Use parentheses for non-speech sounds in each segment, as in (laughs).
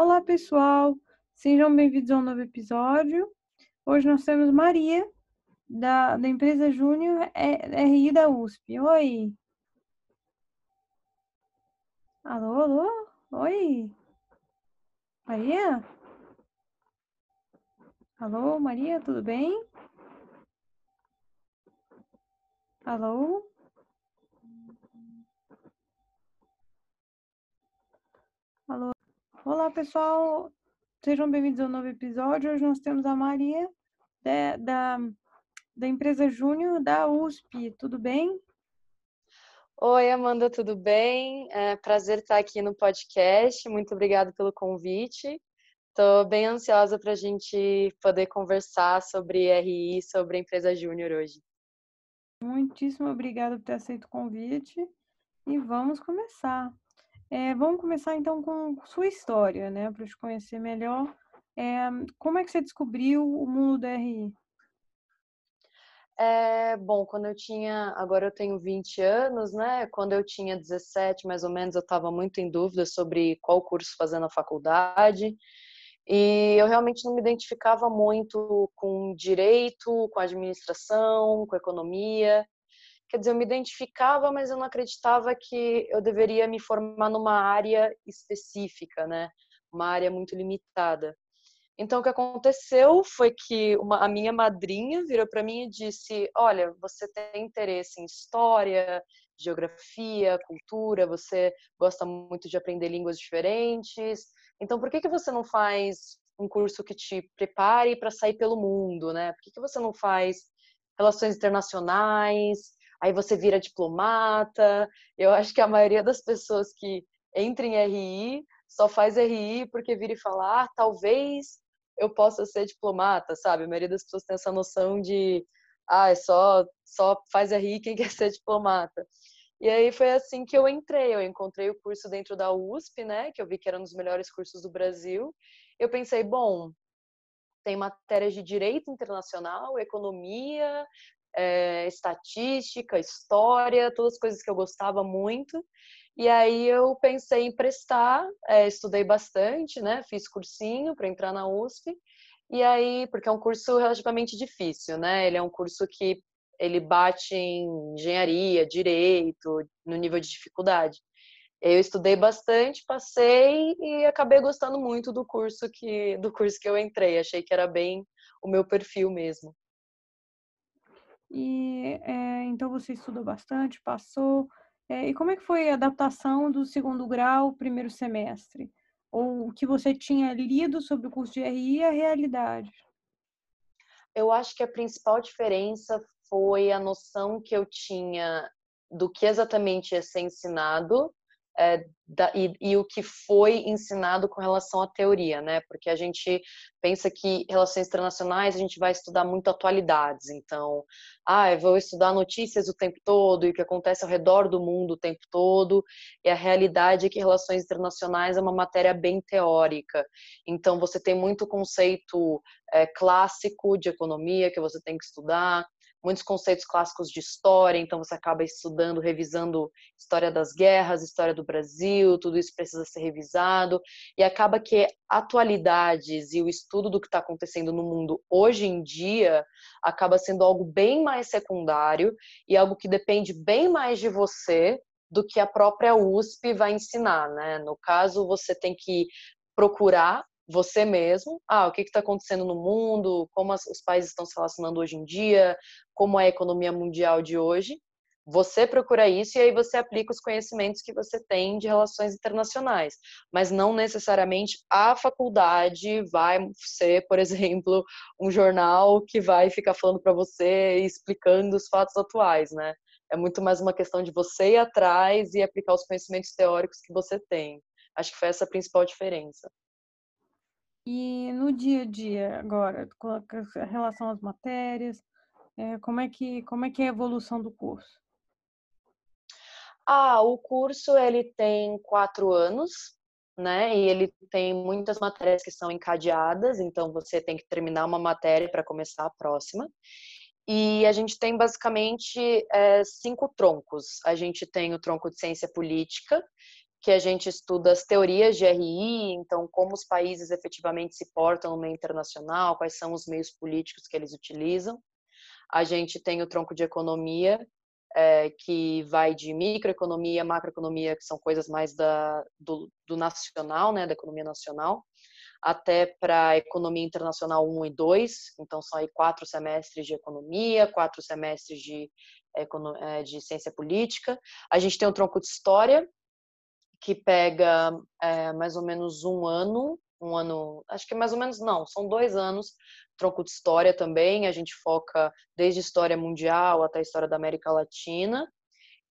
Olá, pessoal! Sejam bem-vindos a um novo episódio. Hoje nós temos Maria, da, da empresa Júnior RI da USP. Oi! Alô, alô? Oi! Maria? Alô, Maria, tudo bem? Alô? Alô? Olá, pessoal! Sejam bem-vindos a um novo episódio. Hoje nós temos a Maria, da, da, da empresa Júnior da USP. Tudo bem? Oi, Amanda, tudo bem? É prazer estar aqui no podcast. Muito obrigada pelo convite. Estou bem ansiosa para a gente poder conversar sobre RI, sobre a empresa Júnior hoje. Muitíssimo obrigada por ter aceito o convite e vamos começar. É, vamos começar então com sua história, né, para te conhecer melhor. É, como é que você descobriu o mundo da RI? É, bom, quando eu tinha, agora eu tenho 20 anos, né? Quando eu tinha 17, mais ou menos, eu estava muito em dúvida sobre qual curso fazer na faculdade. E eu realmente não me identificava muito com direito, com administração, com economia. Quer dizer, eu me identificava, mas eu não acreditava que eu deveria me formar numa área específica, né? Uma área muito limitada. Então, o que aconteceu foi que uma, a minha madrinha virou para mim e disse: Olha, você tem interesse em história, geografia, cultura, você gosta muito de aprender línguas diferentes. Então, por que, que você não faz um curso que te prepare para sair pelo mundo, né? Por que, que você não faz relações internacionais? Aí você vira diplomata. Eu acho que a maioria das pessoas que entram em RI só faz RI porque vira e fala, ah, talvez eu possa ser diplomata, sabe? A maioria das pessoas tem essa noção de, ah, é só, só faz RI quem (laughs) quer ser diplomata. E aí foi assim que eu entrei. Eu encontrei o curso dentro da USP, né? Que eu vi que era um dos melhores cursos do Brasil. Eu pensei, bom, tem matérias de direito internacional, economia, é, estatística, história, todas as coisas que eu gostava muito. E aí eu pensei em prestar, é, estudei bastante, né? Fiz cursinho para entrar na USP. E aí, porque é um curso relativamente difícil, né? Ele é um curso que ele bate em engenharia, direito, no nível de dificuldade. Eu estudei bastante, passei e acabei gostando muito do curso que do curso que eu entrei. Achei que era bem o meu perfil mesmo. E é, então você estudou bastante, passou. É, e como é que foi a adaptação do segundo grau, primeiro semestre? Ou o que você tinha lido sobre o curso de RI e a realidade? Eu acho que a principal diferença foi a noção que eu tinha do que exatamente ia ser ensinado é, da, e, e, o que foi ensinado com relação à teoria, né? Porque a gente pensa que relações internacionais a gente vai estudar muito atualidades, então, ah, eu vou estudar notícias o tempo todo e o que acontece ao redor do mundo o tempo todo, e a realidade é que relações internacionais é uma matéria bem teórica, então você tem muito conceito é, clássico de economia que você tem que estudar, muitos conceitos clássicos de história, então você acaba estudando, revisando história das guerras, história do Brasil, tudo isso precisa ser revisado, e acaba que atualidades e o estudo do que está acontecendo no mundo hoje em dia acaba sendo algo bem mais secundário e algo que depende bem mais de você do que a própria USP vai ensinar, né? No caso, você tem que procurar você mesmo, ah, o que está acontecendo no mundo, como as, os países estão se relacionando hoje em dia, como é a economia mundial de hoje. Você procura isso e aí você aplica os conhecimentos que você tem de relações internacionais. Mas não necessariamente a faculdade vai ser, por (laughs) exemplo, um jornal que vai ficar falando para você e explicando os fatos atuais, né? É muito mais uma questão de você ir atrás e aplicar os conhecimentos teóricos que você tem. Acho que foi essa a principal diferença. E no dia a dia, agora, com relação às matérias, é, como, é que, como é que é a evolução do curso? Ah, o curso ele tem quatro anos, né? E ele tem muitas matérias que são encadeadas, então você tem que terminar uma matéria para começar a próxima. E a gente tem basicamente é, cinco troncos. A gente tem o tronco de ciência política, que a gente estuda as teorias de RI, então como os países efetivamente se portam no meio internacional, quais são os meios políticos que eles utilizam. A gente tem o tronco de economia, é, que vai de microeconomia, macroeconomia, que são coisas mais da, do, do nacional, né, da economia nacional, até para economia internacional 1 e 2, então são aí quatro semestres de economia, quatro semestres de, é, de ciência política. A gente tem o tronco de história, que pega é, mais ou menos um ano, um ano, acho que mais ou menos não, são dois anos, tronco de história também, a gente foca desde história mundial até a história da América Latina,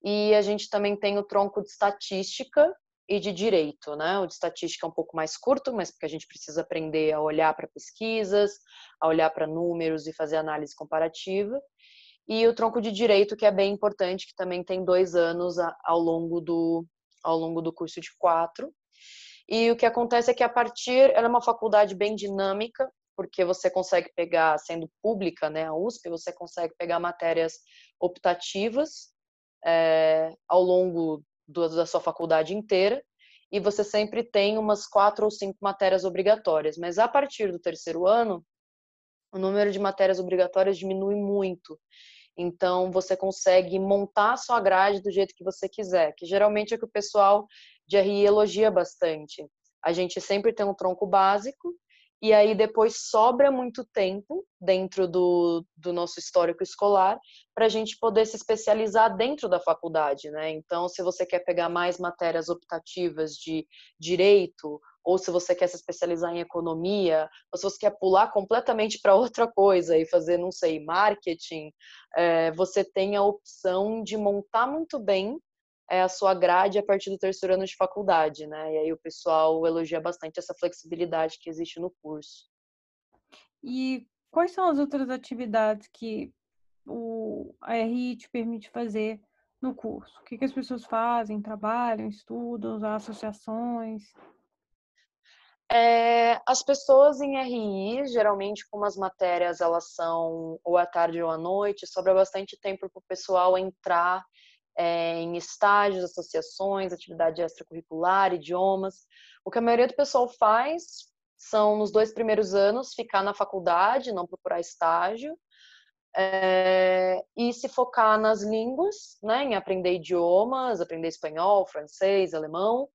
e a gente também tem o tronco de estatística e de direito, né? O de estatística é um pouco mais curto, mas porque a gente precisa aprender a olhar para pesquisas, a olhar para números e fazer análise comparativa. E o tronco de direito, que é bem importante, que também tem dois anos ao longo do, ao longo do curso de quatro. E o que acontece é que a partir, ela é uma faculdade bem dinâmica, porque você consegue pegar, sendo pública, né, a USP, você consegue pegar matérias optativas é, ao longo do, da sua faculdade inteira, e você sempre tem umas quatro ou cinco matérias obrigatórias. Mas a partir do terceiro ano, o número de matérias obrigatórias diminui muito. Então, você consegue montar a sua grade do jeito que você quiser, que geralmente é o que o pessoal de RI elogia bastante. A gente sempre tem um tronco básico, e aí depois sobra muito tempo dentro do, do nosso histórico escolar para a gente poder se especializar dentro da faculdade, né? Então, se você quer pegar mais matérias optativas de direito ou se você quer se especializar em economia, ou se você quer pular completamente para outra coisa e fazer, não sei, marketing, é, você tem a opção de montar muito bem é, a sua grade a partir do terceiro ano de faculdade, né? E aí o pessoal elogia bastante essa flexibilidade que existe no curso. E quais são as outras atividades que o, a RI te permite fazer no curso? O que, que as pessoas fazem? Trabalham, estudam, associações? É, as pessoas em RI, geralmente, como as matérias elas são ou à tarde ou à noite, sobra bastante tempo para o pessoal entrar é, em estágios, associações, atividade extracurricular, idiomas. O que a maioria do pessoal faz são, nos dois primeiros anos, ficar na faculdade, não procurar estágio, é, e se focar nas línguas, né, em aprender idiomas, aprender espanhol, francês, alemão,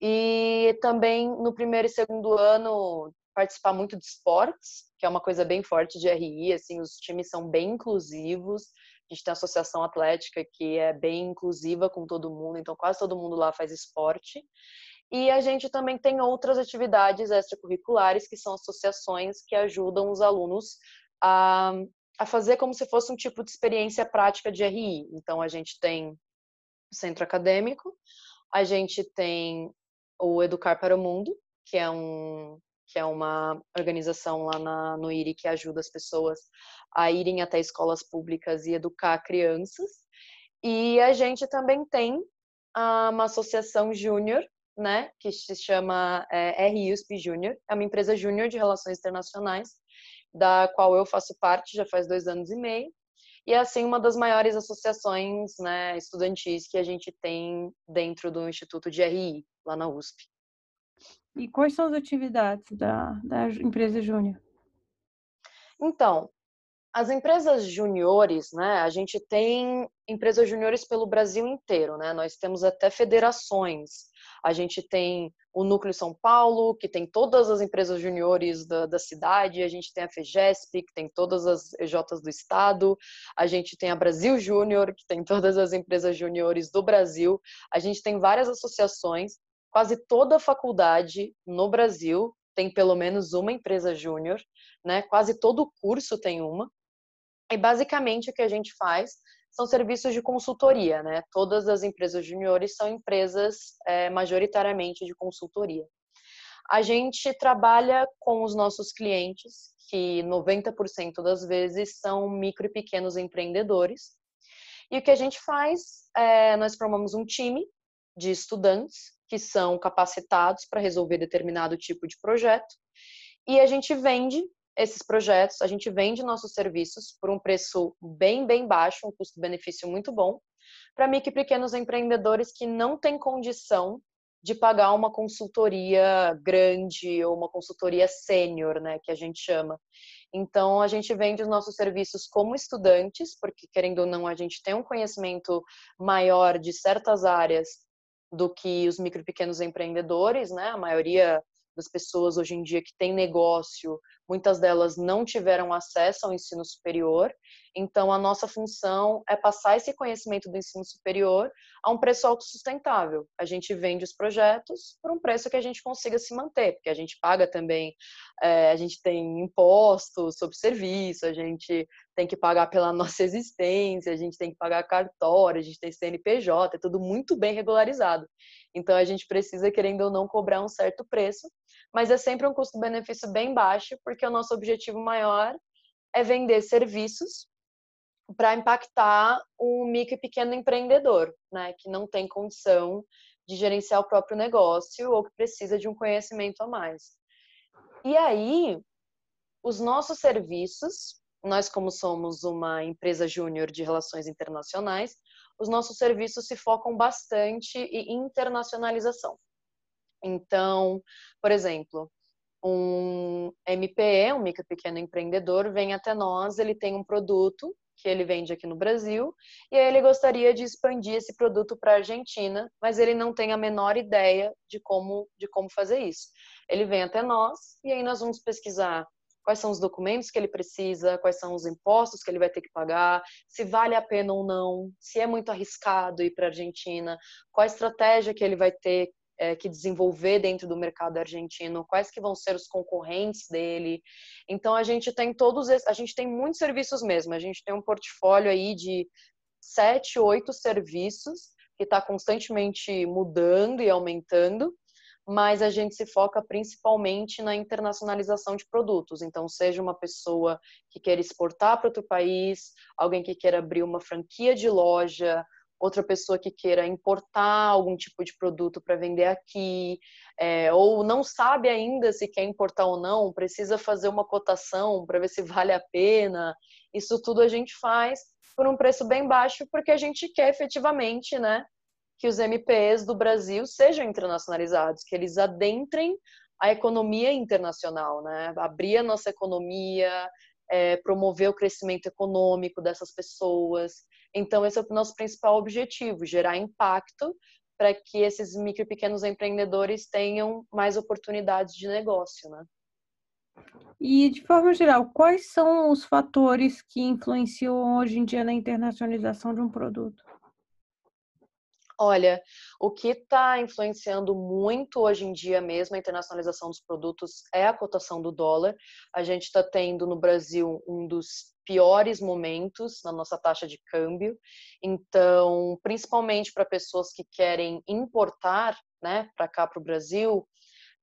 e também no primeiro e segundo ano participar muito de esportes, que é uma coisa bem forte de RI, assim, os times são bem inclusivos. A gente tem a associação atlética que é bem inclusiva com todo mundo, então quase todo mundo lá faz esporte. E a gente também tem outras atividades extracurriculares, que são associações que ajudam os alunos a, a fazer como se fosse um tipo de experiência prática de RI. Então, a gente tem o centro acadêmico, a gente tem o Educar para o Mundo, que é um que é uma organização lá na, no IRI que ajuda as pessoas a irem até escolas públicas e educar crianças. E a gente também tem ah, uma associação júnior, né, que se chama é, RUSP Júnior, é uma empresa júnior de relações internacionais, da qual eu faço parte já faz dois anos e meio, e é assim uma das maiores associações né, estudantis que a gente tem dentro do Instituto de RI, lá na USP. E quais são as atividades da, da empresa júnior? Então, as empresas juniores, né? A gente tem empresas juniores pelo Brasil inteiro, né? Nós temos até federações. A gente tem o Núcleo São Paulo, que tem todas as empresas juniores da, da cidade. A gente tem a FEGESP, que tem todas as EJs do estado. A gente tem a Brasil Júnior, que tem todas as empresas juniores do Brasil. A gente tem várias associações quase toda faculdade no Brasil tem pelo menos uma empresa júnior, né? Quase todo curso tem uma. E basicamente o que a gente faz são serviços de consultoria, né? Todas as empresas juniores são empresas é, majoritariamente de consultoria. A gente trabalha com os nossos clientes, que 90% das vezes são micro e pequenos empreendedores. E o que a gente faz é, nós formamos um time de estudantes que são capacitados para resolver determinado tipo de projeto e a gente vende esses projetos, a gente vende nossos serviços por um preço bem, bem baixo, um custo-benefício muito bom, para micro e pequenos empreendedores que não têm condição de pagar uma consultoria grande ou uma consultoria sênior, né, que a gente chama. Então, a gente vende os nossos serviços como estudantes, porque, querendo ou não, a gente tem um conhecimento maior de certas áreas do que os micro e pequenos empreendedores, né? A maioria das pessoas hoje em dia que tem negócio, muitas delas não tiveram acesso ao ensino superior. Então, a nossa função é passar esse conhecimento do ensino superior a um preço autossustentável. A gente vende os projetos por um preço que a gente consiga se manter, porque a gente paga também, é, a gente tem impostos sobre serviço, a gente tem que pagar pela (laughs) nossa existência, a gente tem que pagar cartório, a gente tem CNPJ, é tudo muito bem regularizado. Então, a gente precisa, querendo ou não, cobrar um certo preço, mas é sempre um custo-benefício bem baixo, porque o nosso objetivo maior é vender serviços para impactar o micro e pequeno empreendedor, né, que não tem condição de gerenciar o próprio negócio ou que precisa de um conhecimento a mais. E aí, os nossos serviços, nós como somos uma empresa júnior de relações internacionais, os nossos serviços se focam bastante em internacionalização. Então, por exemplo, um MPE, um micro pequeno empreendedor, vem até nós, ele tem um produto que ele vende aqui no Brasil, e aí ele gostaria de expandir esse produto para a Argentina, mas ele não tem a menor ideia de como, de como fazer isso. Ele vem até nós, e aí nós vamos pesquisar quais são os documentos que ele precisa, quais são os impostos que ele vai ter que pagar, se vale a pena ou não, se é muito arriscado ir para a Argentina, qual estratégia que ele vai ter é, que desenvolver dentro do mercado argentino, quais que vão ser os concorrentes dele. Então a gente tem todos esses, a gente tem muitos serviços mesmo. A gente tem um portfólio aí de sete, oito serviços que está constantemente mudando e aumentando, mas a gente se foca principalmente na internacionalização de produtos. Então, seja uma pessoa que queira exportar para outro país, alguém que queira abrir uma franquia de loja, outra pessoa que queira importar algum tipo de produto para vender aqui, é, ou não sabe ainda se quer importar ou não, precisa fazer uma cotação para ver se (laughs) vale a pena. Isso tudo a gente faz por um preço bem baixo, porque a gente quer efetivamente, né, que os MPs do Brasil sejam internacionalizados, que eles adentrem a economia internacional, né, abrir a nossa economia, é, promover o crescimento econômico dessas pessoas. Então, esse é o nosso principal objetivo: gerar impacto para que esses micro e pequenos empreendedores tenham mais oportunidades de negócio, né? E, de forma geral, quais são os fatores que influenciam hoje em dia na internacionalização de um produto? Olha, o que está influenciando muito hoje em dia mesmo a internacionalização dos produtos é a cotação do dólar. A gente está tendo no Brasil um dos piores momentos na nossa taxa de câmbio. Então, principalmente para pessoas que querem importar, né, para cá para o Brasil,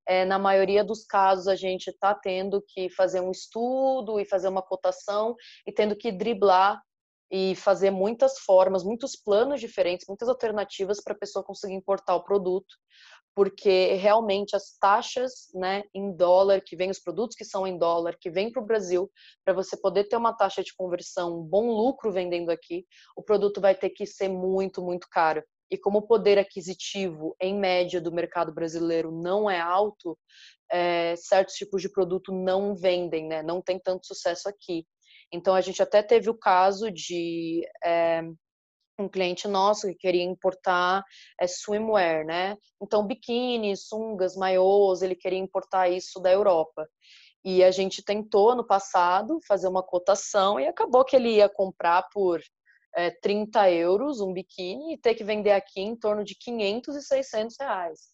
é, na maioria dos casos a gente está tendo que fazer um estudo e fazer uma cotação e tendo que driblar e fazer muitas formas, muitos planos diferentes, muitas alternativas para a pessoa conseguir importar o produto, porque realmente as taxas né, em dólar, que vem os produtos que são em dólar, que vêm para o Brasil, para você poder ter uma taxa de conversão, um bom lucro vendendo aqui, o produto vai ter que ser muito, muito caro. E como o poder aquisitivo, em média, do mercado brasileiro não é alto, é, certos tipos de produto não vendem, né? não tem tanto sucesso aqui. Então, a gente até teve o caso de é, um cliente nosso que queria importar é, swimwear, né? Então, biquíni, sungas, maiôs, ele queria importar isso da Europa. E a gente tentou, no passado, fazer uma cotação e acabou que ele ia comprar por é, 30 euros um biquíni e ter que vender aqui em torno de 500 e 600 reais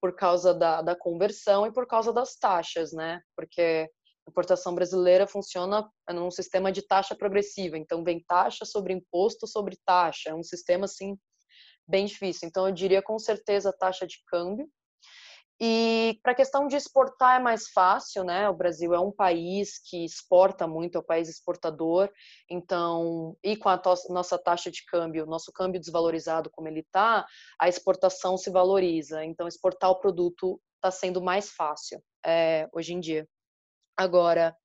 por causa da, da conversão e por causa das taxas, né? Porque importação brasileira funciona num sistema de taxa progressiva, então vem taxa sobre imposto sobre taxa, é um sistema assim bem difícil. Então eu diria com certeza taxa de câmbio. E para a questão de exportar é mais fácil, né? O Brasil é um país que exporta muito, é um país exportador. Então, e com a nossa taxa de câmbio, nosso câmbio desvalorizado como ele está, a exportação se valoriza. Então, exportar o produto está sendo mais fácil é, hoje em dia. Agora,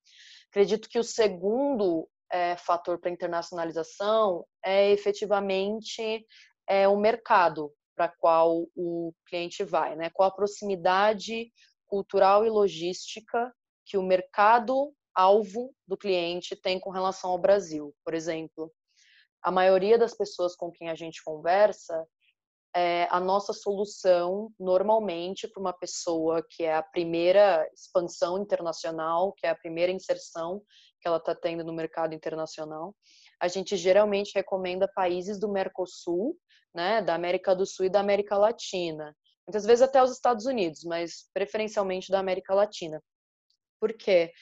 acredito que o segundo é, fator para internacionalização é efetivamente é, o mercado. para qual o cliente vai, né? Qual a proximidade cultural e logística que o mercado alvo do cliente tem com relação ao Brasil. Por exemplo, a maioria das pessoas com quem a gente conversa, é, a nossa solução, normalmente, para uma pessoa que é a primeira expansão internacional, que é a primeira inserção que ela está tendo no mercado internacional, a gente geralmente recomenda países do Mercosul, né, da América do Sul e da América Latina. Muitas vezes até os Estados Unidos, mas preferencialmente da América Latina. Por quê?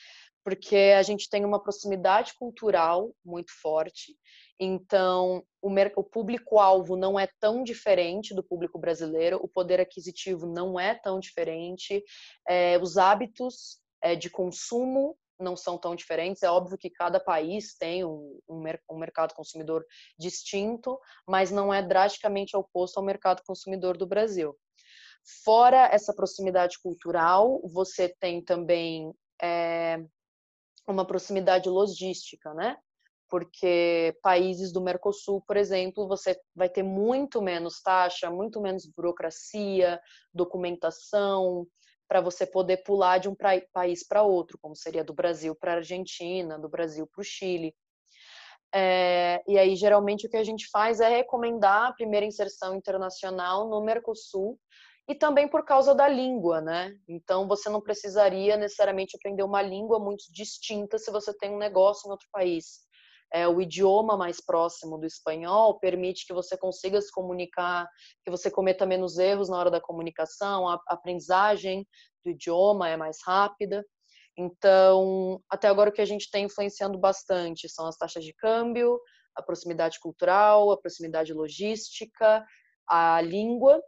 Porque a gente tem uma proximidade cultural muito forte, então o, o público-alvo não é tão diferente do público brasileiro, o poder aquisitivo não é tão diferente, é, os hábitos é, de consumo não são tão diferentes. É óbvio que cada país tem um, um, um, mercado consumidor distinto, mas não é drasticamente oposto ao mercado consumidor do Brasil. Fora essa proximidade cultural, você tem também é, uma proximidade logística, né? Porque países do Mercosul, por exemplo, você vai ter muito menos taxa, muito menos burocracia, documentação, para você poder pular de um país para outro, como seria do Brasil para a Argentina, do Brasil para o Chile. É, e aí, geralmente, o que a gente faz é recomendar a primeira inserção internacional no Mercosul, e também por causa da língua, né? Então, você não precisaria necessariamente aprender uma língua muito distinta se você tem um negócio em outro país. É, o idioma mais próximo do espanhol permite que você consiga se comunicar, que você cometa menos erros na hora da comunicação, a aprendizagem do idioma é mais rápida. Então, até agora o que a gente tem influenciando bastante são as taxas de câmbio, a proximidade cultural, a proximidade logística, a língua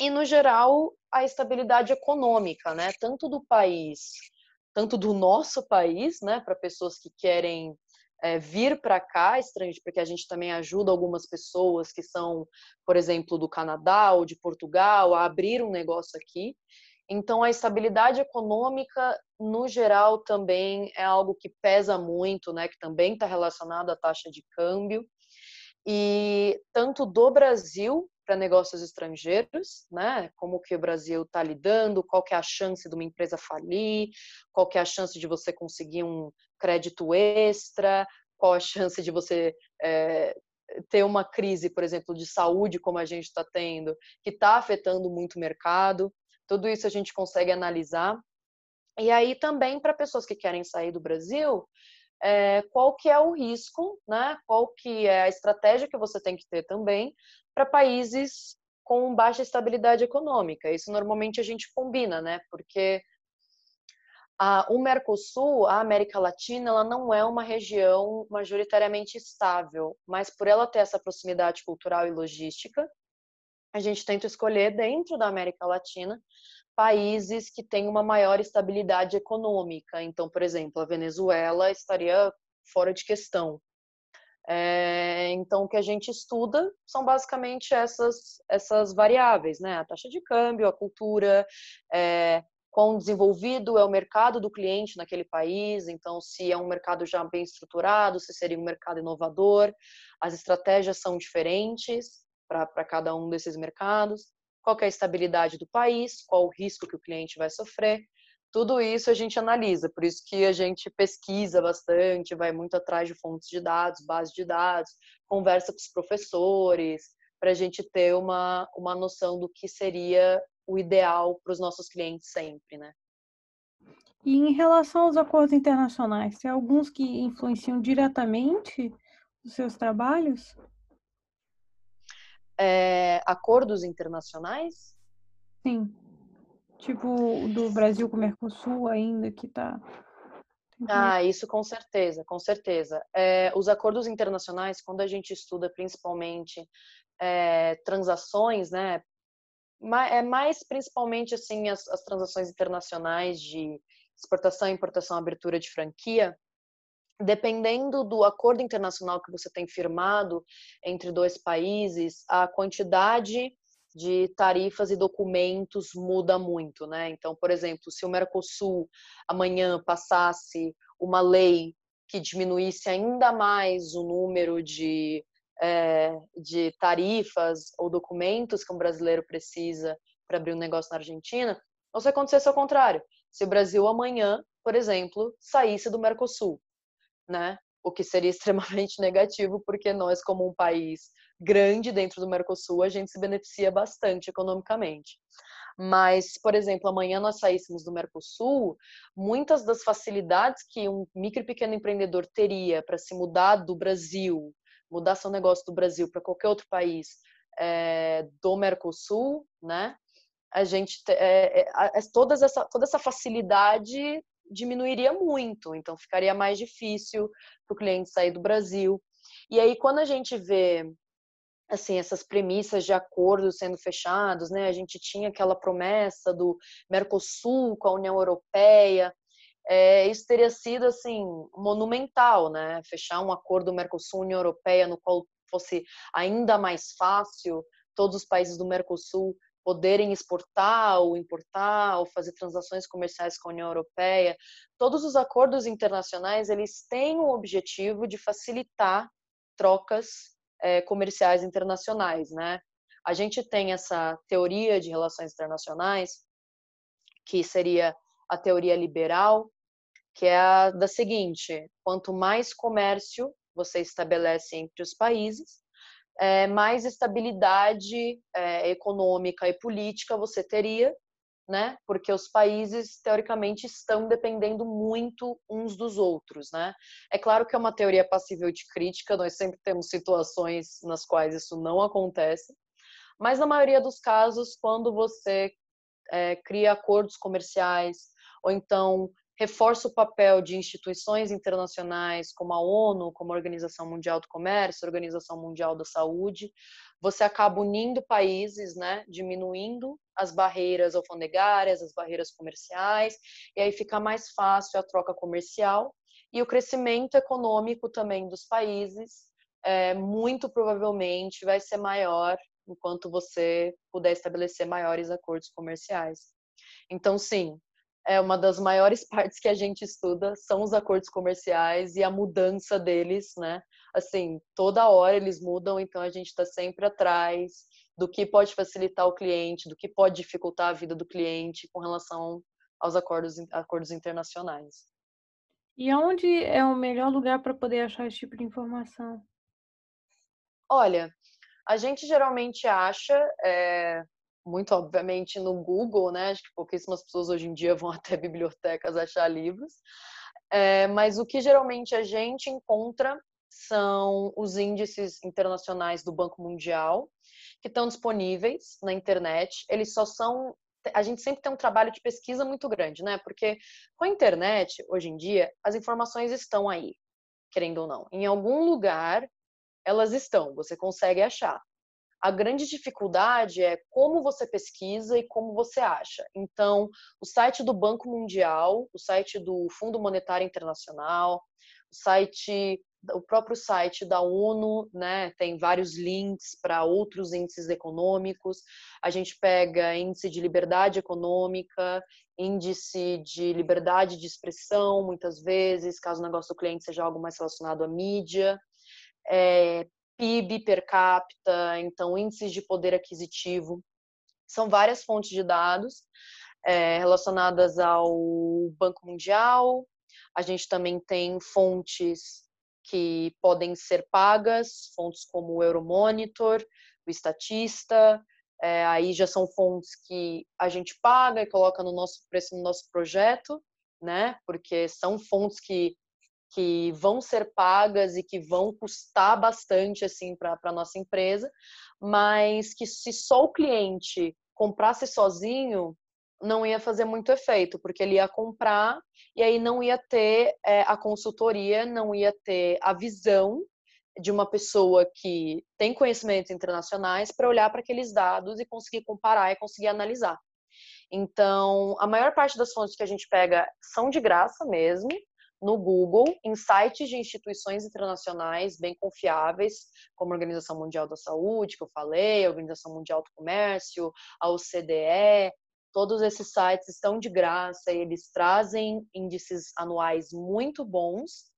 e, no geral, a estabilidade econômica, né? Tanto do país, tanto do nosso país, né? Para pessoas que querem é, vir para cá, estrangeiro, porque a gente também ajuda algumas pessoas que são, por exemplo, do Canadá ou de Portugal a abrir um negócio aqui. Então, a estabilidade econômica, no geral, também é algo que pesa muito, né? Que também está relacionado à taxa de câmbio. E tanto do Brasil para negócios estrangeiros, né? Como que o Brasil está lidando, qual que é a chance de uma empresa falir, qual que é a chance de você conseguir um crédito extra, qual a chance de você é, ter uma crise, por exemplo, de saúde como a gente está tendo, que está afetando muito o mercado. Tudo isso a gente consegue analisar. E aí também para pessoas que querem sair do Brasil, é, qual que é o risco, né? Qual que é a estratégia que você tem que ter também para países com baixa estabilidade econômica. Isso normalmente a gente combina, né? Porque a, o Mercosul, a América Latina, ela não é uma região majoritariamente estável, mas por ela ter essa proximidade cultural e logística, a gente tenta escolher dentro da América Latina países que têm uma maior estabilidade econômica. Então, por exemplo, a Venezuela estaria fora de questão. É, então, o que a gente estuda são basicamente essas, essas variáveis, né? A taxa de câmbio, a cultura, é, quão desenvolvido é o mercado do cliente naquele país, então, se é um mercado já bem estruturado, se seria um mercado inovador, as estratégias são diferentes para cada um desses mercados, qual é a estabilidade do país, qual o risco que o cliente vai sofrer. Tudo isso a gente analisa, por isso que a gente pesquisa bastante, vai muito atrás de fontes de dados, base de dados, conversa com os professores, para a gente ter uma, uma noção do que seria o ideal para os nossos clientes sempre, né? E em relação aos acordos internacionais, tem alguns que influenciam diretamente os seus trabalhos? É, acordos internacionais? Sim. Tipo, do Brasil com o Mercosul ainda, que está ah, isso com certeza, com certeza. É, os acordos internacionais, quando a gente estuda principalmente é, transações, né, é mais principalmente assim as, as, transações internacionais de exportação, importação, abertura de franquia, dependendo do acordo internacional que você tem firmado entre dois países, a quantidade de tarifas e documentos muda muito, né? Então, por exemplo, se o Mercosul amanhã passasse uma lei que diminuísse ainda mais o número de é, de tarifas ou documentos que um brasileiro precisa para abrir um negócio na Argentina, ou se acontecesse ao contrário, se o Brasil amanhã, por exemplo, saísse do Mercosul, né? O que seria (laughs) extremamente negativo, porque nós, como um país grande dentro do Mercosul, a gente se beneficia bastante economicamente. Mas, por exemplo, amanhã nós saíssemos do Mercosul, muitas das facilidades que um micro e pequeno empreendedor teria para se mudar do Brasil, mudar seu negócio do Brasil para qualquer outro país é, do Mercosul, né? A gente é, é, todas essa, toda essa facilidade diminuiria muito, então ficaria mais difícil para o cliente sair do Brasil. E aí, quando a gente vê assim essas premissas de acordos sendo fechados, né? A gente tinha aquela promessa do Mercosul com a União Europeia. É, isso teria sido assim monumental, né? Fechar um acordo Mercosul-União Europeia no qual fosse ainda mais fácil todos os países do Mercosul poderem exportar ou importar ou fazer transações comerciais com a União Europeia. Todos os acordos internacionais eles têm o objetivo de facilitar trocas é, comerciais internacionais, né? A gente tem essa teoria de relações internacionais, que seria a teoria liberal, que é a da seguinte: quanto mais comércio você estabelece entre os países, é, mais estabilidade é, econômica e política você teria né? Porque os países teoricamente estão dependendo muito uns dos outros, né? É claro que é uma teoria passível de crítica, nós sempre temos situações nas quais isso não acontece, mas na maioria dos casos, quando você é, cria acordos comerciais ou então reforça o papel de instituições internacionais como a ONU, como a Organização Mundial do Comércio, a Organização Mundial da Saúde, você acaba unindo países, né, diminuindo as barreiras alfandegárias, as barreiras comerciais, e aí fica mais fácil a troca comercial e o crescimento econômico também dos países, é, muito provavelmente vai ser maior enquanto você puder estabelecer maiores acordos comerciais. Então, sim, é uma das maiores (laughs) partes que a gente estuda são os acordos comerciais e a mudança deles, né? Assim, toda hora eles mudam, então a gente está sempre atrás do que pode facilitar o cliente, do que pode dificultar a vida do cliente com relação aos acordos, acordos internacionais. E onde é o melhor lugar para poder achar esse tipo de informação? Olha, a gente geralmente acha é, muito obviamente no Google, né? Acho que pouquíssimas pessoas hoje em dia vão (laughs) até bibliotecas achar livros. É, mas o que geralmente a gente encontra são os índices internacionais do Banco Mundial, que estão disponíveis na internet. Eles só são. A gente sempre tem um trabalho de pesquisa muito grande, né? Porque com a internet, hoje em dia, as informações estão aí, querendo ou não. Em algum lugar, elas estão, você consegue achar. A grande dificuldade é como você pesquisa e como você acha. Então, o site do Banco Mundial, o site do Fundo Monetário Internacional, o site o próprio site da ONU, né, tem vários links para outros índices econômicos. A gente pega índice de liberdade econômica, índice de liberdade de expressão, muitas vezes, caso o negócio do cliente seja algo mais relacionado à mídia. É, PIB per capita, então índices de poder aquisitivo. São várias fontes de dados é, relacionadas ao Banco Mundial. A gente também tem fontes que podem ser pagas, fontes como o Euromonitor, o Estatista, é, aí já são fontes que a gente paga e coloca no nosso preço no nosso projeto, né? Porque são fontes que que vão ser pagas e que vão custar bastante assim para a nossa empresa, mas que se só o cliente comprasse sozinho não ia fazer muito efeito, porque ele ia comprar e aí não ia ter é, a consultoria, não ia ter a visão de uma pessoa que tem conhecimentos internacionais para olhar para aqueles dados e conseguir comparar e conseguir analisar. Então, a maior parte das fontes que a gente pega são de graça mesmo, no Google em sites de instituições internacionais bem confiáveis, como a Organização Mundial da Saúde, que eu falei, a Organização Mundial do Comércio, a OCDE. Todos esses sites estão de graça e eles trazem índices anuais muito bons.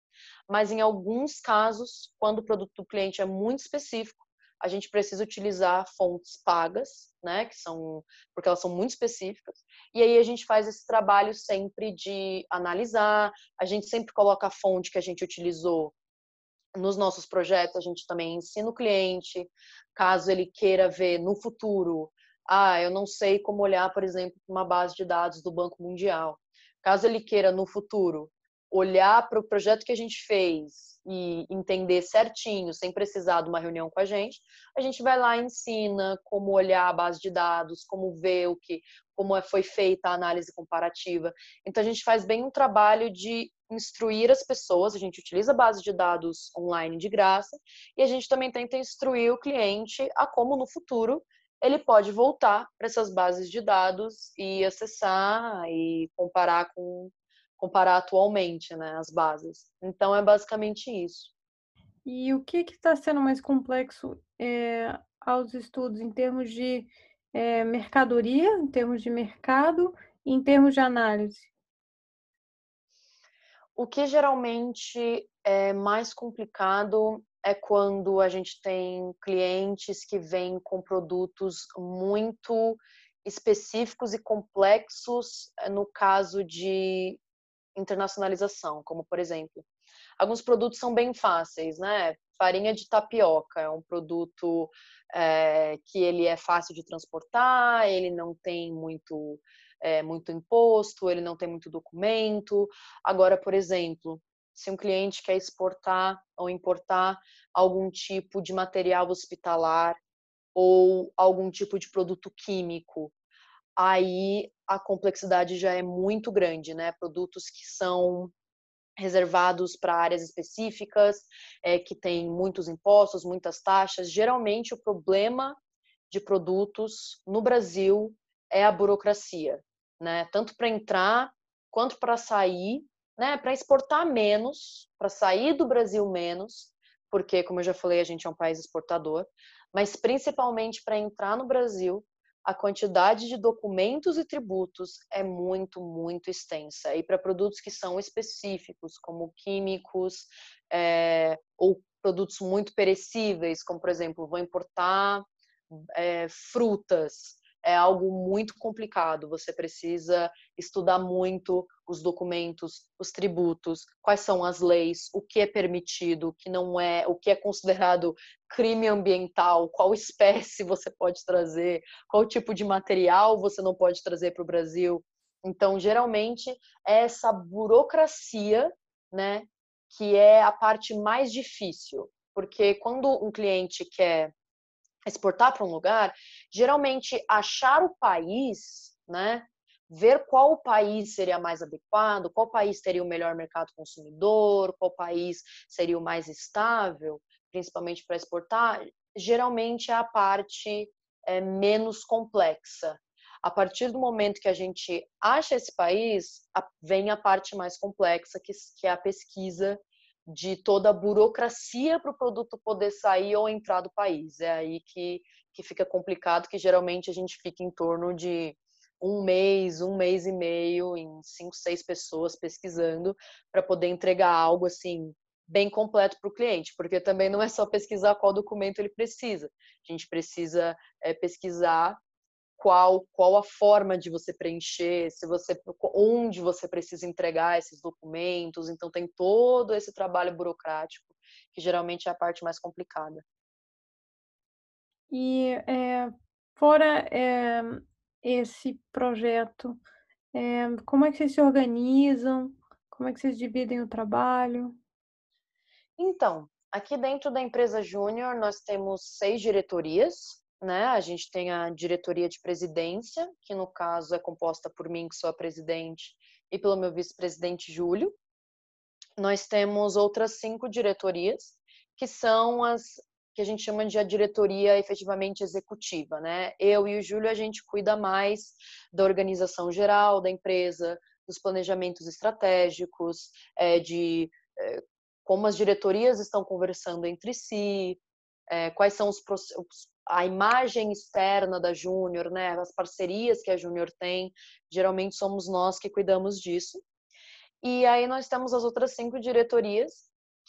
mas em alguns casos, quando o produto do cliente é muito específico, a gente precisa utilizar fontes pagas, né, que são porque elas são muito específicas. E aí a gente faz esse trabalho sempre de analisar, a gente sempre coloca a fonte que a gente utilizou nos nossos projetos, a gente também ensina o cliente, caso ele queira ver no futuro, ah, eu não sei como olhar, por exemplo, uma base de dados do Banco Mundial. Caso ele queira no futuro olhar para o projeto que a gente fez e entender certinho, sem precisar de uma reunião com a gente, a gente vai lá e ensina como olhar a base de dados, como ver o que, como é, foi feita a análise comparativa. Então a gente faz bem um trabalho de instruir as pessoas, a gente utiliza a base de dados online de graça e a gente também tenta instruir o cliente a como no futuro ele pode voltar para essas bases de dados e acessar e comparar com comparar atualmente, né, as bases. Então é basicamente isso. E o que está sendo mais complexo é, aos estudos em termos de é, mercadoria, em termos de mercado e em termos de análise? O que geralmente é mais complicado é quando a gente tem clientes que vêm com produtos muito específicos e complexos eh, no caso de internacionalização, como por exemplo, alguns produtos são bem fáceis, né? Farinha de tapioca é um produto é, que ele é fácil de transportar, ele não tem muito é, muito imposto, ele não tem muito documento. Agora, por exemplo, se um cliente quer exportar ou importar algum tipo de material hospitalar ou algum tipo de produto químico, aí a complexidade já é muito grande, né? Produtos que são reservados para áreas específicas, é, que tem muitos impostos, muitas taxas. Geralmente, o problema de produtos no Brasil é a burocracia, né? Tanto para entrar quanto para sair, né? Para exportar menos, para sair do Brasil menos, porque, como eu já falei, a gente é um país exportador, mas principalmente para entrar no Brasil, a quantidade de documentos e tributos é muito, muito extensa. E para produtos que são específicos, como químicos, é, ou produtos muito perecíveis, como, por exemplo, vou importar é, frutas, é algo muito complicado. Você precisa estudar muito os documentos, os tributos, quais são as leis, o que é permitido, o que não é, o que é considerado crime ambiental, qual espécie (laughs) você pode trazer, qual tipo de material você não pode trazer para o Brasil. Então, geralmente, é essa burocracia, né, que é a parte mais difícil, porque quando um cliente quer exportar para um lugar, geralmente achar o país, né? Ver qual país seria mais adequado, qual país teria o melhor mercado consumidor, qual país seria o mais estável, principalmente para exportar, geralmente é a parte é, menos complexa. A partir do momento que a gente acha esse país, vem a parte mais complexa, que, que é a pesquisa de toda a burocracia para o produto poder sair ou entrar do país. É aí que, que fica complicado, que geralmente a gente fica em torno de um mês, um mês e meio, em cinco, seis pessoas pesquisando para poder entregar algo assim bem completo para o cliente, porque também não é só pesquisar qual documento ele precisa. A gente precisa é, pesquisar qual qual a forma de você preencher, se você onde você precisa entregar esses documentos, então tem todo esse trabalho burocrático que geralmente é a parte mais complicada. E é, fora é, esse projeto, é, como é que vocês se organizam? Como é que vocês dividem o trabalho? Então, aqui dentro da empresa Júnior nós temos seis diretorias, né? A gente tem a diretoria de presidência, que no caso é composta por mim, que sou a presidente, e pelo meu vice-presidente Júlio. Nós temos outras cinco diretorias, que são as que a gente chama de a diretoria efetivamente executiva, né? Eu e o Júlio a gente cuida mais da organização geral da empresa, dos planejamentos estratégicos, é, de é, como as diretorias estão conversando entre si, é, quais são os, a imagem externa da Júnior, né, as parcerias que a Júnior tem, geralmente somos nós que cuidamos disso. E aí nós temos as outras cinco diretorias,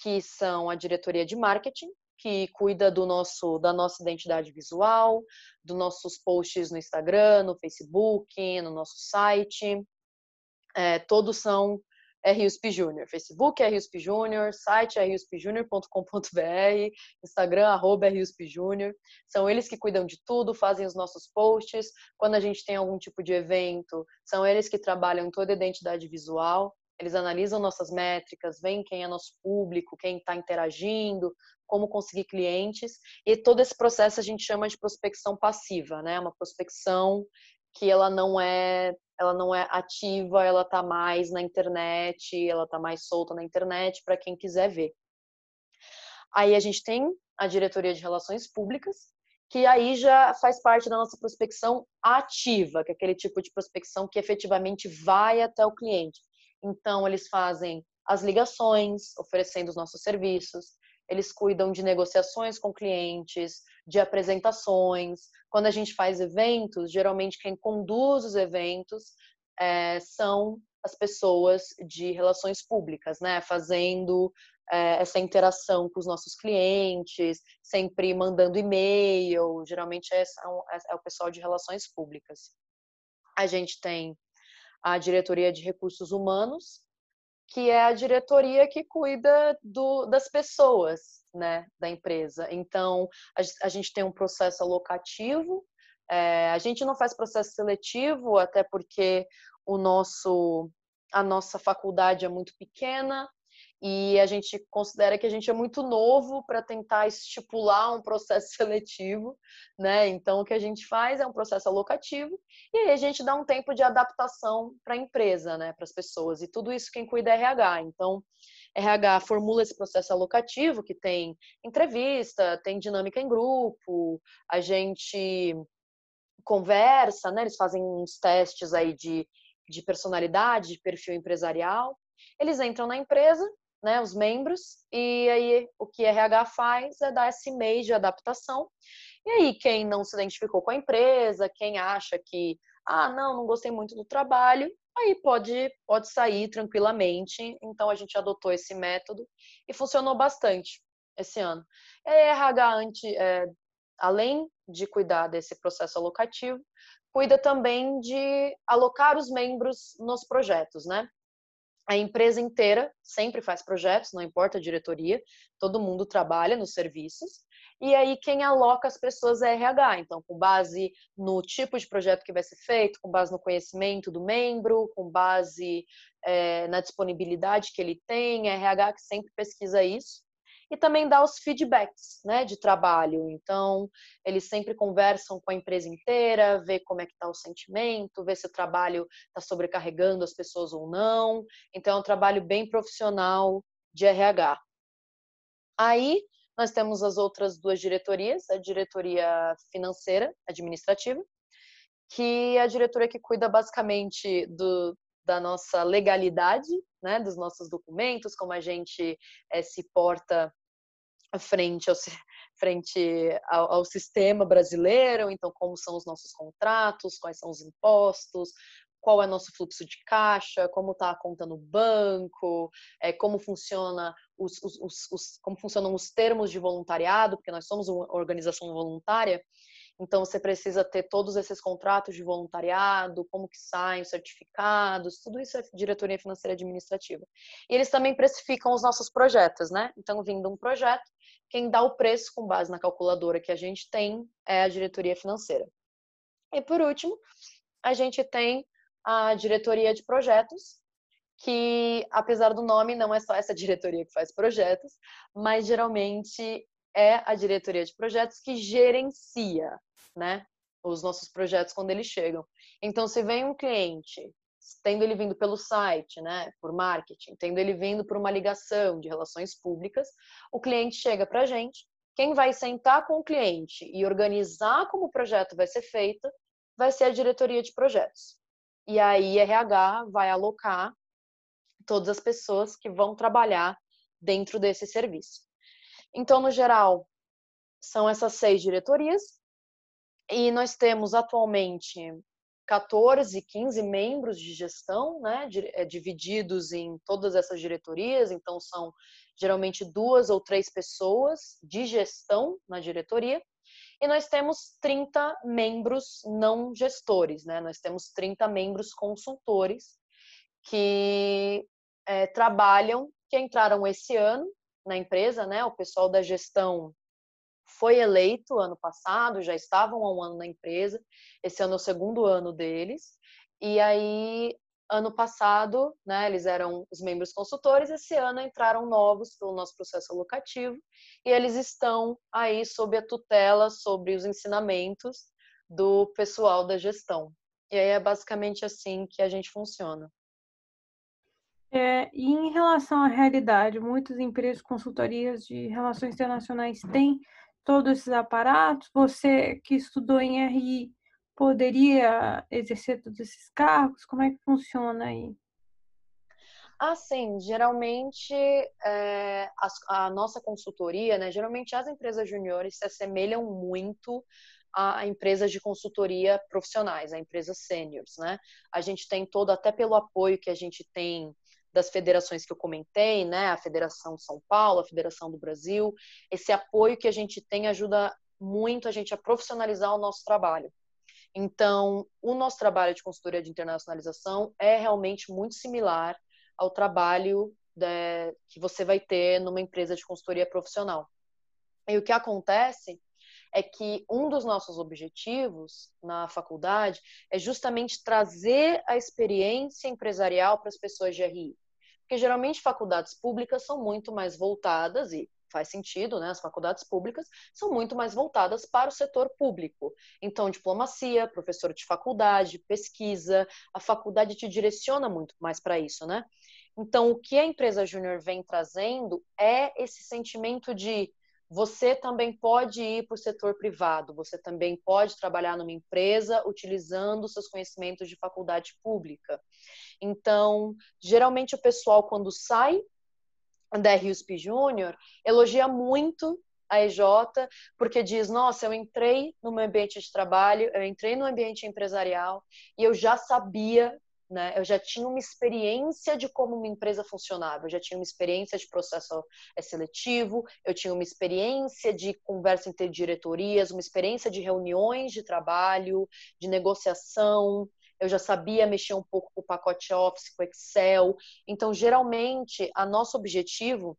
que são a diretoria de marketing, que cuida do nosso da nossa identidade visual, dos nossos posts no Instagram, no Facebook, no nosso site. É, todos são RUSP Júnior. Facebook é RUSP Júnior, site é ruspjunior.com.br, Instagram arroba RUSP Júnior. São eles que cuidam de tudo, fazem os nossos posts. Quando a gente tem algum tipo de evento, são eles que trabalham toda a identidade visual. Eles analisam nossas métricas, veem quem é nosso público, quem está interagindo, como conseguir clientes. E todo esse processo a gente chama de prospecção passiva, né? Uma prospecção que ela não é ela não é ativa, ela tá mais na internet, ela tá mais solta na internet para quem quiser ver. Aí a gente tem a diretoria de relações públicas, que aí já faz parte da nossa prospecção ativa, que é aquele tipo de prospecção que efetivamente vai até o cliente. Então eles fazem as ligações, oferecendo os nossos serviços, eles cuidam de negociações com clientes, de apresentações. Quando a gente faz eventos, geralmente quem conduz os eventos é, são as pessoas de relações públicas, né? Fazendo é, essa interação com os nossos clientes, sempre mandando e-mail. Geralmente é, é o pessoal de relações públicas. A gente tem a diretoria de recursos humanos, que é a diretoria que cuida do, das pessoas né, da empresa. Então, a, a gente tem um processo alocativo, é, a gente não faz processo seletivo, até porque o nosso, a nossa faculdade é muito pequena, e a gente considera que a gente é muito novo para tentar estipular um processo (laughs) seletivo, né? Então o que a gente faz é um processo alocativo e aí a gente dá um tempo de adaptação para a empresa, né, para as pessoas. E tudo isso quem cuida é RH. Então RH formula esse processo alocativo que tem entrevista, tem dinâmica em grupo, a gente conversa, né? Eles fazem uns testes aí de, de personalidade, de perfil empresarial. Eles entram na empresa, né, os membros, e aí o que RH faz é dar esse mês de adaptação. E aí, quem não se identificou com a empresa, quem acha que, ah, não, não gostei muito do trabalho, aí pode, pode sair tranquilamente. Então, a gente adotou esse método e funcionou bastante esse ano. E RH, é, além de cuidar desse processo alocativo, cuida também de alocar os membros nos projetos, né? A empresa inteira sempre faz projetos, não importa a diretoria, todo mundo trabalha nos serviços. E aí quem aloca as pessoas é RH. Então, com base no tipo de projeto que vai ser feito, com base no conhecimento do membro, com base é, na disponibilidade que ele tem, é RH que sempre pesquisa isso e também dá os feedbacks né, de trabalho. Então, eles sempre conversam com a empresa inteira, vê como é que está o sentimento, vê se o trabalho está sobrecarregando as pessoas ou não. Então, é um trabalho bem profissional de RH. Aí, nós temos as outras duas diretorias, a diretoria financeira, administrativa, que é a diretoria que cuida basicamente do, da nossa legalidade, né, dos nossos documentos, como a gente é, se porta frente ao, (laughs) frente ao, ao, sistema brasileiro, então como são os nossos contratos, quais são os impostos, qual é nosso fluxo de caixa, como está a conta no banco, é, como funciona os, os, os, como funcionam os termos de voluntariado, porque nós somos uma organização voluntária, então você precisa ter todos esses contratos de voluntariado, como que saem os certificados, tudo isso é diretoria financeira administrativa. E eles também precificam os nossos projetos, né? Então, vindo um projeto, quem dá o preço com base na calculadora que a gente tem é a diretoria financeira. E por último, a gente tem a diretoria de projetos, que apesar do nome não é só essa diretoria que faz projetos, mas geralmente é a diretoria de projetos que gerencia né? Os nossos projetos quando eles chegam. Então, se vem um cliente, tendo ele vindo pelo site, né, por marketing, tendo ele vindo por uma ligação de relações públicas, o cliente chega para a gente. Quem vai sentar com o cliente e organizar como o projeto vai ser feito vai ser a diretoria de projetos. E aí, RH vai alocar todas as pessoas que vão trabalhar dentro desse serviço. Então, no geral, são essas seis diretorias e nós temos atualmente 14, 15 membros de gestão, né, é, divididos em todas essas diretorias, então são geralmente duas ou três pessoas de gestão na diretoria, e nós temos 30 membros não gestores, né, nós temos 30 membros consultores que é, trabalham, que entraram esse ano na empresa, né, o pessoal da gestão foi eleito ano passado, já estavam há um ano na empresa, esse ano é o segundo ano deles. E aí, ano passado, né, eles eram os membros consultores, esse ano entraram novos pelo nosso processo alocativo e eles estão aí sob a tutela, sobre os ensinamentos do pessoal da gestão. E aí é basicamente assim que a gente funciona. É, e em relação à realidade, muitas empresas consultorias de relações internacionais têm todos esses aparatos? Você que estudou em RI poderia exercer todos esses cargos? Como é que funciona aí? Assim, geralmente é, a, a, nossa consultoria, né? Geralmente as empresas juniores se assemelham muito a empresas de consultoria profissionais, a empresas seniors, né? A gente tem todo, até pelo apoio que a gente tem das federações que eu comentei, né? A Federação São Paulo, a Federação do Brasil. Esse apoio que a gente tem ajuda muito a gente a profissionalizar o nosso trabalho. Então, o nosso trabalho de consultoria de internacionalização é realmente muito similar ao trabalho de, que você vai ter numa empresa de consultoria profissional. E o que acontece é que um dos nossos objetivos na faculdade é justamente trazer a experiência empresarial para as pessoas de RI. Porque geralmente faculdades públicas são muito mais voltadas, e faz sentido, né? As faculdades públicas são muito mais voltadas para o setor público. Então, diplomacia, professor de faculdade, pesquisa, a faculdade te direciona muito mais para isso, né? Então, o que a empresa júnior vem trazendo é esse sentimento de você também pode ir para o setor privado, você também pode trabalhar numa empresa utilizando seus conhecimentos de faculdade pública. Então, geralmente o pessoal, quando sai da RUSP Júnior, elogia muito a EJ, porque diz: Nossa, eu entrei no meu ambiente de trabalho, eu entrei no ambiente empresarial e eu já sabia né? Eu já tinha uma experiência de como uma empresa funcionava, eu já tinha uma experiência de processo seletivo, eu tinha uma experiência de conversa entre diretorias, uma experiência de reuniões de trabalho, de negociação, eu já sabia mexer um pouco com o pacote Office, com Excel. Então, geralmente, a nosso objetivo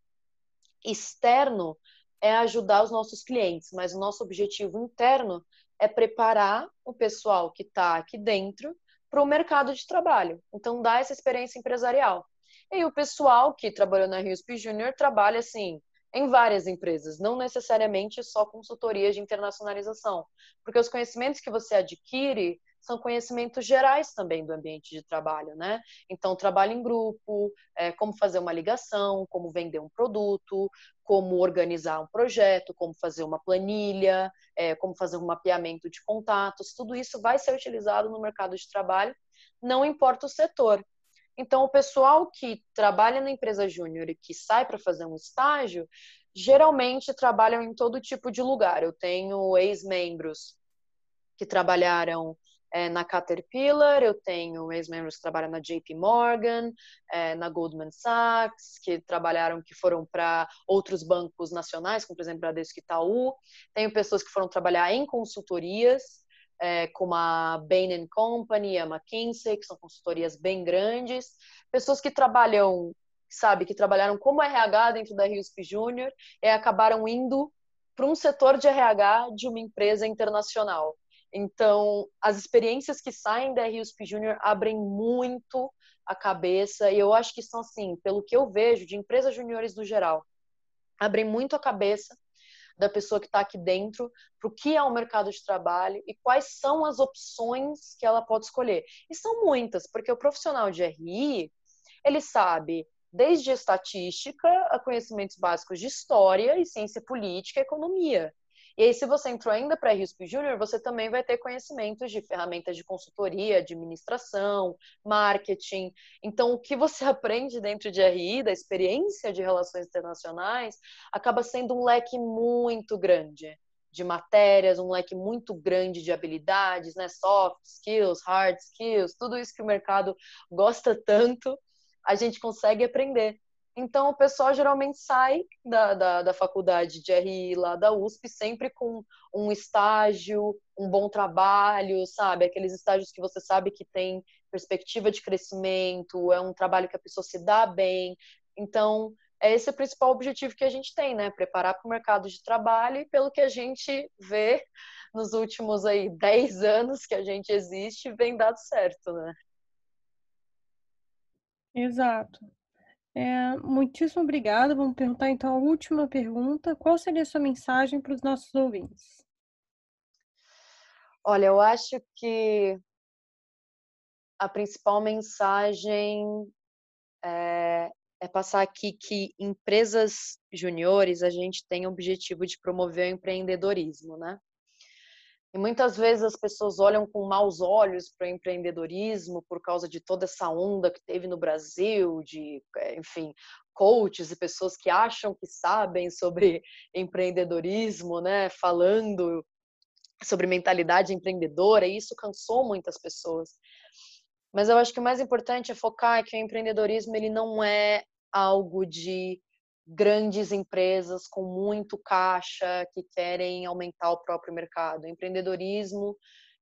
externo é ajudar os nossos clientes, mas o nosso objetivo interno é preparar o pessoal que está aqui dentro para o mercado de trabalho. Então, dá essa experiência empresarial. E o pessoal que trabalhou na RIUSP Junior trabalha, assim, em várias empresas, não necessariamente só consultorias de internacionalização, porque os conhecimentos que você adquire são conhecimentos gerais também do ambiente de trabalho, né? Então, trabalho em grupo, é, como fazer uma ligação, como vender um produto, como organizar um projeto, como fazer uma planilha, é, como fazer um mapeamento de contatos, tudo isso vai ser utilizado no mercado de trabalho, não importa o setor. Então, o pessoal que trabalha na empresa júnior e que sai para fazer um estágio, geralmente trabalham em todo tipo de lugar. Eu tenho ex-membros que trabalharam é, na Caterpillar, eu tenho ex-membros que trabalham na JP Morgan, é, na Goldman Sachs, que trabalharam, que foram para outros bancos nacionais, como por exemplo Bradesco e Itaú. Tenho pessoas que foram trabalhar em consultorias, é, como a Bain Company, a McKinsey, que são consultorias bem grandes. Pessoas que trabalham, sabe, que trabalharam como RH dentro da RIUSP Júnior e acabaram indo para um setor de RH de uma empresa internacional. Então, as experiências que saem da RUSP Júnior abrem muito a cabeça, e eu acho que são, assim, pelo que eu vejo de empresas juniores no geral, abrem muito a cabeça da pessoa que está aqui dentro para o que é o mercado de trabalho e quais são as opções que ela pode escolher. E são muitas, porque o profissional de RI, ele sabe desde estatística a conhecimentos básicos de história e ciência política e economia. E aí, se você entrou ainda para RISP Júnior, você também vai ter conhecimentos de ferramentas de consultoria, administração, marketing. Então, o que você (laughs) aprende dentro de RI, da experiência de relações internacionais, acaba sendo um leque muito grande de matérias, um leque muito grande de habilidades, né? Soft skills, hard skills, tudo isso que o mercado gosta (laughs) tanto, a gente consegue aprender. Então, o pessoal geralmente sai da, da, da, faculdade de RI lá da USP sempre com um estágio, um bom trabalho, sabe? Aqueles estágios que você sabe que tem perspectiva de crescimento, é um trabalho que a pessoa se dá bem. Então, é esse o principal objetivo que a gente tem, né? Preparar para o mercado de trabalho e pelo que a gente vê nos últimos aí 10 anos que a gente existe, vem dado certo, né? Exato. É, muitíssimo obrigada. Vamos perguntar então a última pergunta. Qual seria a sua mensagem para os nossos ouvintes? Olha, eu acho que a principal mensagem é, é passar aqui que empresas juniores a gente tem o objetivo de promover o empreendedorismo, né? Muitas vezes as pessoas olham com maus olhos para o empreendedorismo por causa de toda essa onda que teve no Brasil, de, eh, enfim, coaches e pessoas que acham que sabem sobre (laughs) empreendedorismo, né, falando sobre mentalidade empreendedora, e isso cansou muitas pessoas. Mas eu acho que o mais importante é focar que o empreendedorismo ele não é algo de grandes empresas com muito caixa que querem aumentar o próprio mercado. Empreendedorismo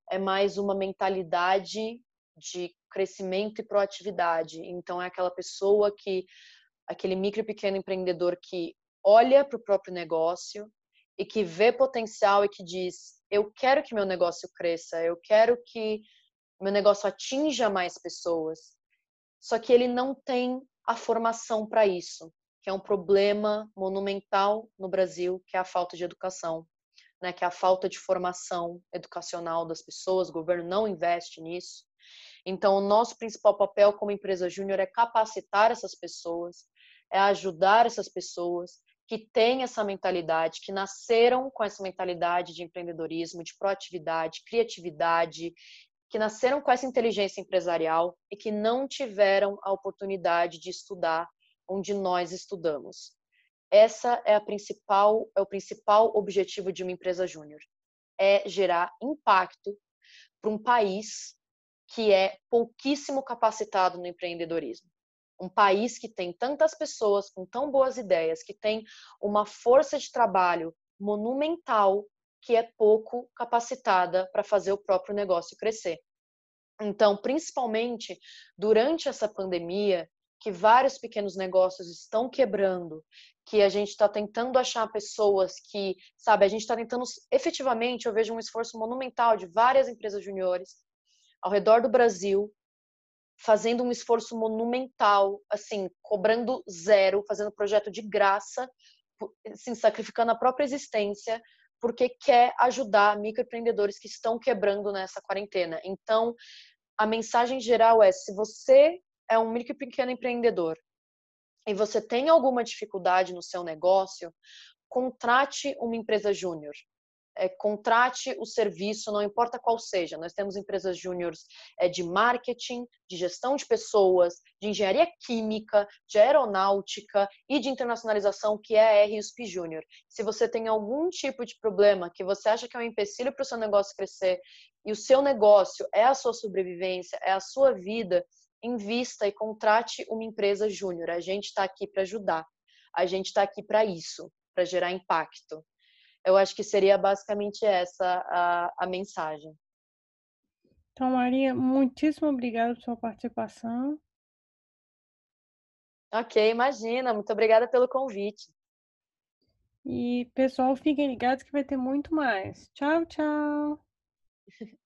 é mais uma mentalidade de crescimento e proatividade. Então é aquela pessoa que aquele micro e pequeno empreendedor que olha para o próprio negócio e que vê potencial e que diz: eu quero que meu negócio cresça, eu quero que meu negócio atinja mais pessoas. Só que ele não tem a formação para isso que é um problema monumental no Brasil, que é a falta de educação, né? que é a falta de formação educacional das pessoas, o governo não investe nisso. Então, o nosso principal papel como empresa júnior é capacitar essas pessoas, é ajudar essas pessoas que têm essa mentalidade, que nasceram com essa mentalidade de empreendedorismo, de proatividade, criatividade, que nasceram com essa inteligência empresarial e que não tiveram a oportunidade de estudar onde nós estudamos. Essa é a principal é o principal objetivo de uma empresa júnior, é gerar impacto para um país que é pouquíssimo capacitado no empreendedorismo. Um país que tem tantas pessoas com tão boas ideias, que tem uma força de trabalho monumental que é pouco capacitada para fazer o próprio negócio crescer. Então, principalmente durante essa pandemia, que vários pequenos negócios estão quebrando, que a gente está tentando achar pessoas que, sabe, a gente está tentando efetivamente, eu vejo um esforço monumental de várias empresas juniores ao redor do Brasil, fazendo um esforço monumental, assim, cobrando zero, fazendo projeto de graça, assim, sacrificando a própria existência, porque quer ajudar microempreendedores que estão quebrando nessa quarentena. Então, a mensagem geral é: se você é um micro e pequeno empreendedor e você tem alguma dificuldade no seu negócio, contrate uma empresa júnior. É, contrate o serviço, não importa qual seja. Nós temos empresas júniores é, de marketing, de gestão de pessoas, de engenharia química, de aeronáutica e de internacionalização, que é a RUSP Júnior. Se você tem algum tipo de problema que você acha que é um empecilho para o seu negócio crescer e o seu negócio é a sua sobrevivência, é a sua vida, invista e contrate uma empresa júnior. A gente está aqui para ajudar. A gente está aqui para isso, para gerar impacto. Eu acho que seria basicamente essa a, a mensagem. Então, Maria, muitíssimo obrigada por sua participação. Ok, imagina. Muito obrigada pelo convite. E, pessoal, fiquem ligados que vai ter muito mais. Tchau, tchau. (laughs)